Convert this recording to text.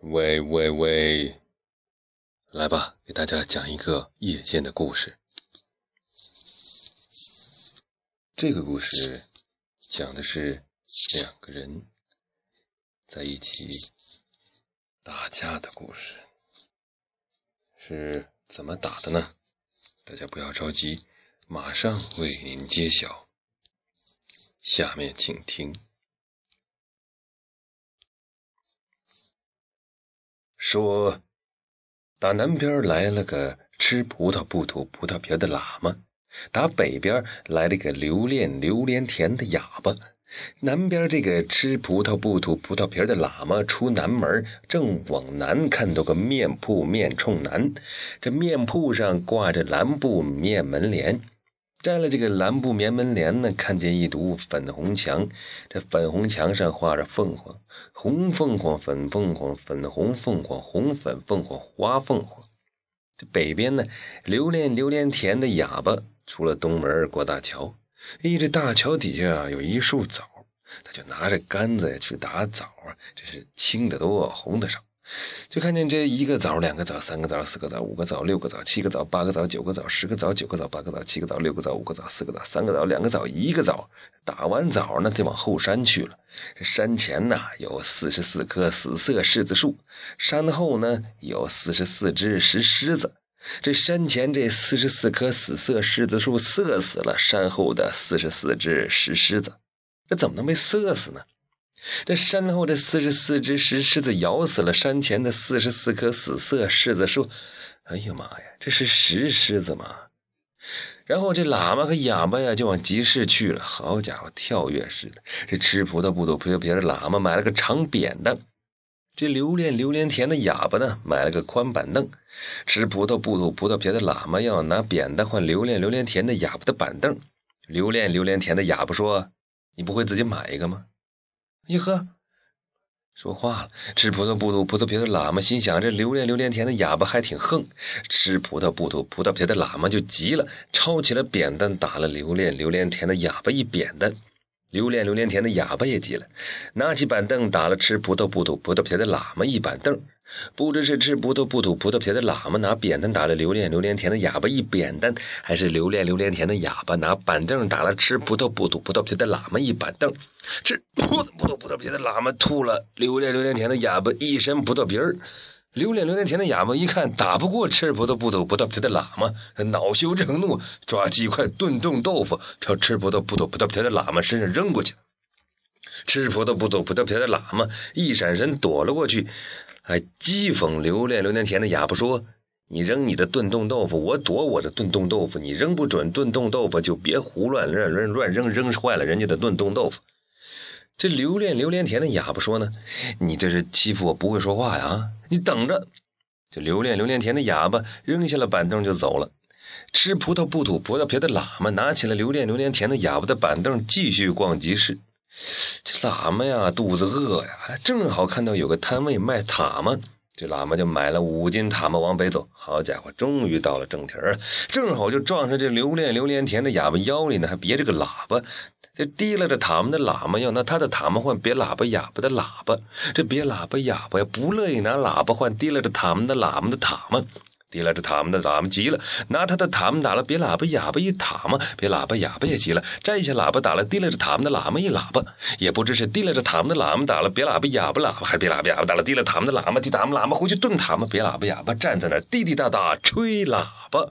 喂喂喂，来吧，给大家讲一个夜间的故事。这个故事讲的是两个人在一起打架的故事，是怎么打的呢？大家不要着急，马上为您揭晓。下面请听。说，打南边来了个吃葡萄不吐葡萄皮的喇嘛，打北边来了个留恋榴莲田的哑巴。南边这个吃葡萄不吐葡萄皮的喇嘛出南门，正往南看到个面铺面冲南，这面铺上挂着蓝布面门帘。摘了这个蓝布棉门帘呢，看见一堵粉红墙，这粉红墙上画着凤凰，红凤凰、粉凤凰、粉红凤凰、红粉凤凰、花凤凰。这北边呢，留恋榴莲田的哑巴出了东门过大桥，哎，这大桥底下啊有一树枣，他就拿着杆子呀去打枣啊，这是青的多，红的少。就看见这一个枣、两个枣、三个枣、四个枣、五个枣、六个枣、七个枣、八个枣、九个枣、十个枣、九个枣、八个枣、七个枣、六个枣、五个枣、四个枣、三个枣、两个枣、一个枣。打完枣呢，就往后山去了。山前呐有四十四棵死色柿子树，山后呢有四十四只石狮子。这山前这四十四棵死色柿子树射死了山后的四十四只石狮子，这怎么能被射死呢？这山后这四十四只石狮子咬死了山前的四十四棵死色柿子树，哎呀妈呀，这是石狮子吗？然后这喇嘛和哑巴呀就往集市去了。好家伙，跳跃似的！这吃葡萄不吐葡萄皮的喇嘛买了个长扁担，这留恋榴莲田的哑巴呢买了个宽板凳。吃葡萄不吐葡萄皮的喇嘛要拿扁担换留恋榴莲田的哑巴的板凳。留恋榴莲田的哑巴说：“你不会自己买一个吗？”哟呵，说话了。吃葡萄不吐葡萄皮的喇嘛心想：这榴莲榴莲田的哑巴还挺横。吃葡萄不吐葡萄皮的喇嘛就急了，抄起了扁担打了榴莲榴莲田的哑巴一扁担。榴莲榴莲田的哑巴也急了，拿起板凳打了吃葡萄不吐葡萄皮的喇嘛一板凳。不知是吃葡萄不吐葡萄皮的喇嘛拿扁担打了留恋榴莲田的哑巴一扁担，还是留恋榴莲田的哑巴拿板凳打了吃葡萄不吐葡萄皮的喇嘛一板凳。吃葡萄不吐葡萄皮的喇嘛吐了留恋榴莲田的哑巴一身葡萄皮儿。留恋榴莲田的哑巴一看打不过吃葡萄不吐葡萄皮的喇嘛，恼羞成怒，抓几块炖冻豆腐朝吃葡萄不吐葡萄皮的喇嘛身上扔过去。吃葡萄不吐葡萄皮的喇嘛一闪身躲了过去。还讥讽留恋榴莲田的哑巴说：“你扔你的炖冻豆腐，我躲我的炖冻豆腐。你扔不准炖冻豆腐，就别胡乱乱乱乱扔，扔坏了人家的炖冻豆腐。”这留恋榴莲田的哑巴说呢：“你这是欺负我不会说话呀？你等着！”这留恋榴莲田的哑巴扔下了板凳就走了。吃葡萄不吐葡萄皮的喇嘛拿起了留恋榴莲田的哑巴的板凳，继续逛集市。这喇嘛呀，肚子饿呀，正好看到有个摊位卖塔嘛，这喇嘛就买了五斤塔嘛往北走。好家伙，终于到了正题儿，正好就撞上这留恋榴莲田的哑巴腰里呢，还别着个喇叭。这提拉着塔嘛的喇嘛要拿他的塔嘛换别喇叭哑巴的喇叭，这别喇叭哑巴呀不乐意拿喇叭换提拉着塔嘛的喇嘛的塔嘛。提拉着塔嘛的喇嘛急了，拿他的塔嘛打了别喇叭哑巴一塔嘛，别喇叭哑巴也急了，摘下喇叭打了提拉着塔嘛的喇嘛一喇叭，也不知是提拉着塔嘛的喇嘛打了别喇叭哑巴喇叭，还别喇叭哑巴打了提拉塔嘛的喇嘛，提塔嘛喇嘛回去炖塔嘛，别喇叭哑巴站在那滴滴答答吹喇叭。